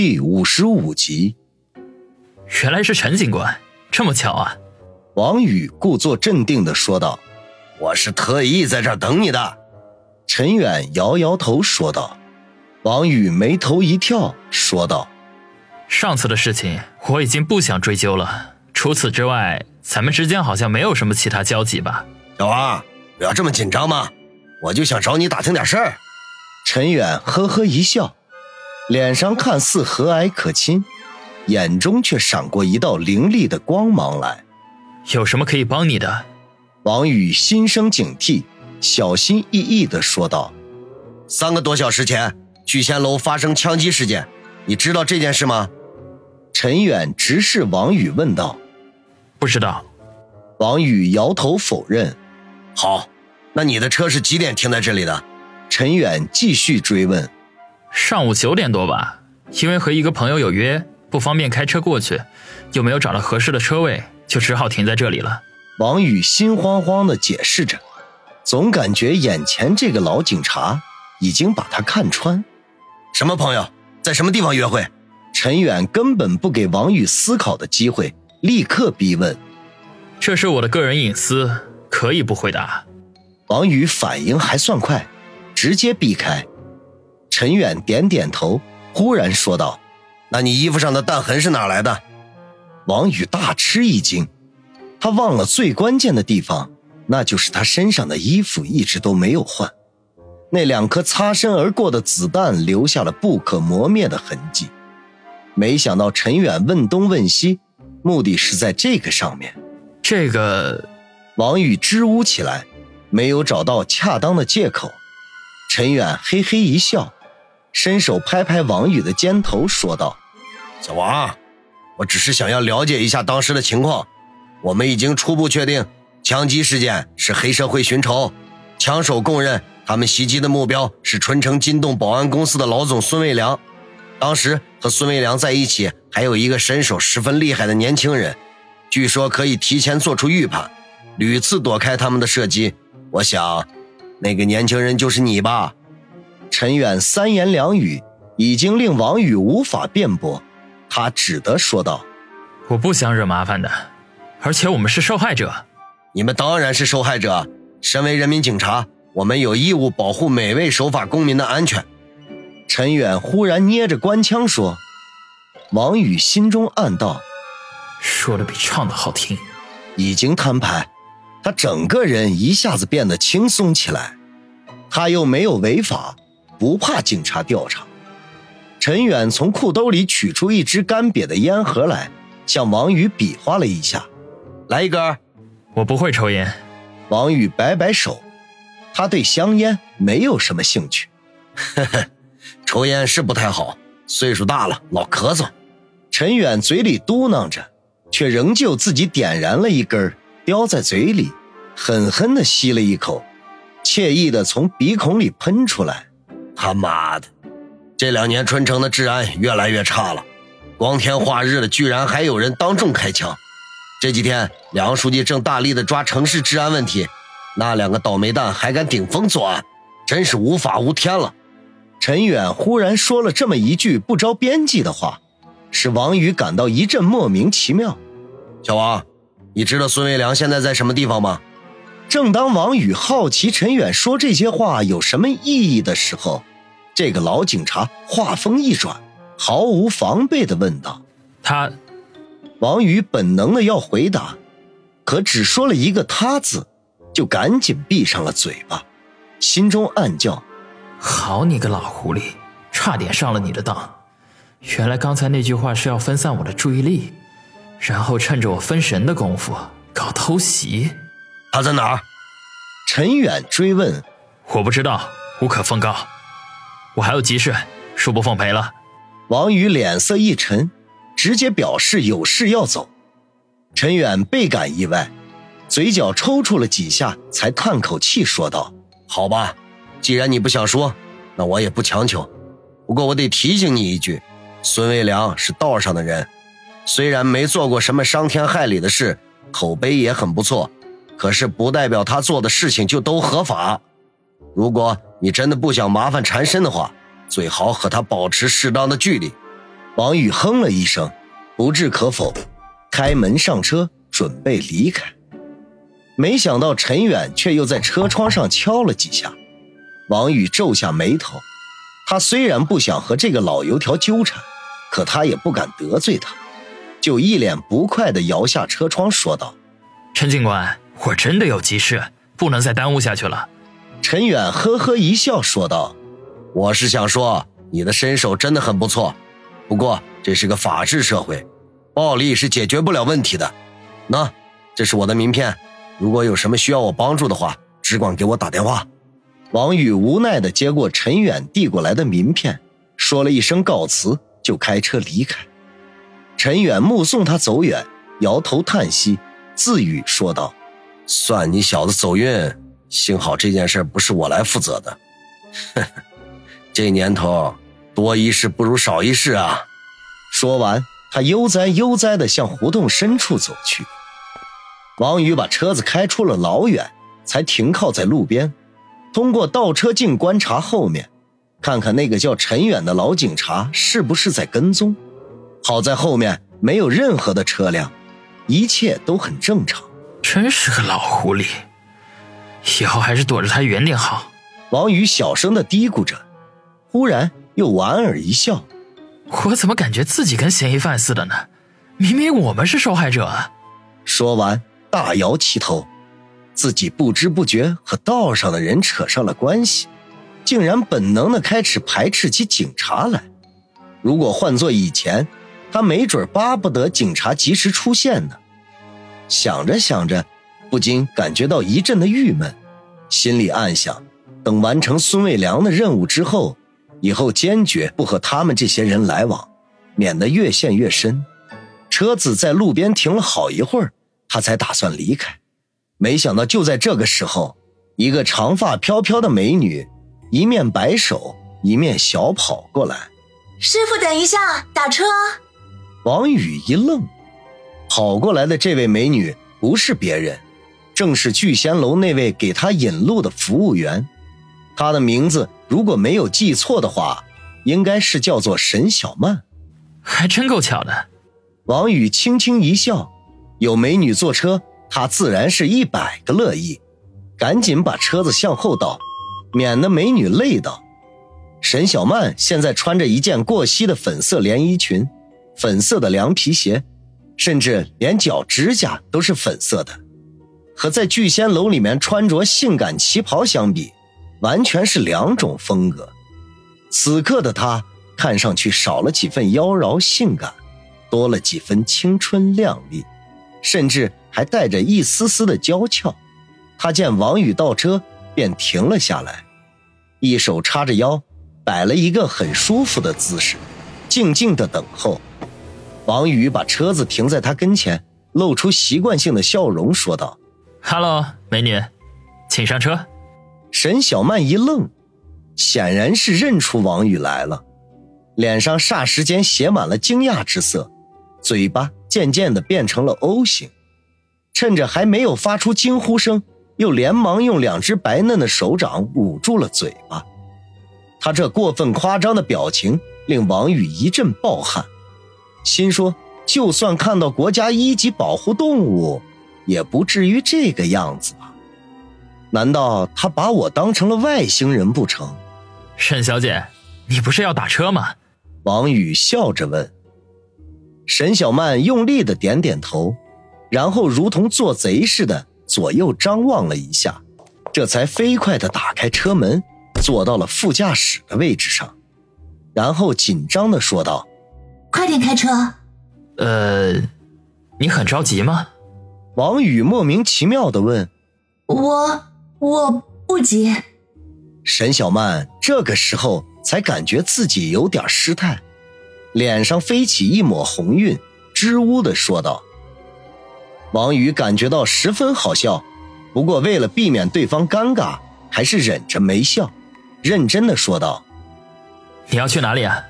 第五十五集，原来是陈警官，这么巧啊！王宇故作镇定的说道：“我是特意在这儿等你的。”陈远摇摇头说道。王宇眉头一跳，说道：“上次的事情我已经不想追究了。除此之外，咱们之间好像没有什么其他交集吧？”小王，不要这么紧张嘛，我就想找你打听点事儿。陈远呵呵一笑。脸上看似和蔼可亲，眼中却闪过一道凌厉的光芒来。有什么可以帮你的？王宇心生警惕，小心翼翼地说道：“三个多小时前，聚贤楼发生枪击事件，你知道这件事吗？”陈远直视王宇问道：“不知道。”王宇摇头否认。“好，那你的车是几点停在这里的？”陈远继续追问。上午九点多吧，因为和一个朋友有约，不方便开车过去，又没有找到合适的车位，就只好停在这里了。王宇心慌慌地解释着，总感觉眼前这个老警察已经把他看穿。什么朋友，在什么地方约会？陈远根本不给王宇思考的机会，立刻逼问：“这是我的个人隐私，可以不回答。”王宇反应还算快，直接避开。陈远点点头，忽然说道：“那你衣服上的弹痕是哪来的？”王宇大吃一惊，他忘了最关键的地方，那就是他身上的衣服一直都没有换，那两颗擦身而过的子弹留下了不可磨灭的痕迹。没想到陈远问东问西，目的是在这个上面。这个，王宇支吾起来，没有找到恰当的借口。陈远嘿嘿一笑。伸手拍拍王宇的肩头，说道：“小王，我只是想要了解一下当时的情况。我们已经初步确定，枪击事件是黑社会寻仇，枪手供认他们袭击的目标是春城金栋保安公司的老总孙卫良。当时和孙卫良在一起还有一个身手十分厉害的年轻人，据说可以提前做出预判，屡次躲开他们的射击。我想，那个年轻人就是你吧？”陈远三言两语已经令王宇无法辩驳，他只得说道：“我不想惹麻烦的，而且我们是受害者。你们当然是受害者。身为人民警察，我们有义务保护每位守法公民的安全。”陈远忽然捏着官腔说。王宇心中暗道：“说的比唱的好听。”已经摊牌，他整个人一下子变得轻松起来。他又没有违法。不怕警察调查。陈远从裤兜里取出一支干瘪的烟盒来，向王宇比划了一下：“来一根。”我不会抽烟。王宇摆摆手，他对香烟没有什么兴趣。呵呵，抽烟是不太好，岁数大了老咳嗽。陈远嘴里嘟囔着，却仍旧自己点燃了一根，叼在嘴里，狠狠地吸了一口，惬意地从鼻孔里喷出来。他妈的，这两年春城的治安越来越差了，光天化日的，居然还有人当众开枪。这几天梁书记正大力的抓城市治安问题，那两个倒霉蛋还敢顶风作案，真是无法无天了。陈远忽然说了这么一句不着边际的话，使王宇感到一阵莫名其妙。小王，你知道孙卫良现在在什么地方吗？正当王宇好奇陈远说这些话有什么意义的时候，这个老警察话锋一转，毫无防备的问道：“他。”王宇本能的要回答，可只说了一个“他”字，就赶紧闭上了嘴巴，心中暗叫：“好你个老狐狸，差点上了你的当！原来刚才那句话是要分散我的注意力，然后趁着我分神的功夫搞偷袭。他在哪儿？”陈远追问：“我不知道，无可奉告。”我还有急事，恕不奉陪了。王宇脸色一沉，直接表示有事要走。陈远倍感意外，嘴角抽搐了几下，才叹口气说道：“好吧，既然你不想说，那我也不强求。不过我得提醒你一句，孙卫良是道上的人，虽然没做过什么伤天害理的事，口碑也很不错，可是不代表他做的事情就都合法。如果……”你真的不想麻烦缠身的话，最好和他保持适当的距离。王宇哼了一声，不置可否，开门上车，准备离开。没想到陈远却又在车窗上敲了几下。王宇皱下眉头，他虽然不想和这个老油条纠缠，可他也不敢得罪他，就一脸不快地摇下车窗说道：“陈警官，我真的有急事，不能再耽误下去了。”陈远呵呵一笑说道：“我是想说，你的身手真的很不错，不过这是个法治社会，暴力是解决不了问题的。那，这是我的名片，如果有什么需要我帮助的话，只管给我打电话。”王宇无奈地接过陈远递过来的名片，说了一声告辞，就开车离开。陈远目送他走远，摇头叹息，自语说道：“算你小子走运，幸好这件事不是我来负责的。这年头，多一事不如少一事啊。”说完，他悠哉悠哉地向胡同深处走去。王宇把车子开出了老远，才停靠在路边。通过倒车镜观察后面，看看那个叫陈远的老警察是不是在跟踪。好在后面没有任何的车辆，一切都很正常。真是个老狐狸，以后还是躲着他远点好。王宇小声的嘀咕着，忽然又莞尔一笑：“我怎么感觉自己跟嫌疑犯似的呢？明明我们是受害者啊。”说完，大摇其头。自己不知不觉和道上的人扯上了关系，竟然本能的开始排斥起警察来。如果换做以前，他没准巴不得警察及时出现呢。想着想着，不禁感觉到一阵的郁闷，心里暗想：等完成孙卫良的任务之后，以后坚决不和他们这些人来往，免得越陷越深。车子在路边停了好一会儿，他才打算离开。没想到，就在这个时候，一个长发飘飘的美女，一面摆手，一面小跑过来。师傅，等一下，打车。王宇一愣，跑过来的这位美女不是别人，正是聚仙楼那位给他引路的服务员。他的名字如果没有记错的话，应该是叫做沈小曼。还真够巧的。王宇轻轻一笑，有美女坐车。他自然是一百个乐意，赶紧把车子向后倒，免得美女累到。沈小曼现在穿着一件过膝的粉色连衣裙，粉色的凉皮鞋，甚至连脚指甲都是粉色的，和在聚仙楼里面穿着性感旗袍相比，完全是两种风格。此刻的她看上去少了几分妖娆性感，多了几分青春靓丽，甚至。还带着一丝丝的娇俏，他见王宇倒车，便停了下来，一手叉着腰，摆了一个很舒服的姿势，静静的等候。王宇把车子停在他跟前，露出习惯性的笑容，说道：“Hello，美女，请上车。”沈小曼一愣，显然是认出王宇来了，脸上霎时间写满了惊讶之色，嘴巴渐渐的变成了 O 型。趁着还没有发出惊呼声，又连忙用两只白嫩的手掌捂住了嘴巴。他这过分夸张的表情令王宇一阵暴汗，心说：就算看到国家一级保护动物，也不至于这个样子吧？难道他把我当成了外星人不成？沈小姐，你不是要打车吗？王宇笑着问。沈小曼用力的点点头。然后如同做贼似的左右张望了一下，这才飞快的打开车门，坐到了副驾驶的位置上，然后紧张的说道：“快点开车。”“呃，你很着急吗？”王宇莫名其妙的问。“我我不急。”沈小曼这个时候才感觉自己有点失态，脸上飞起一抹红晕，支吾的说道。王宇感觉到十分好笑，不过为了避免对方尴尬，还是忍着没笑，认真的说道：“你要去哪里啊？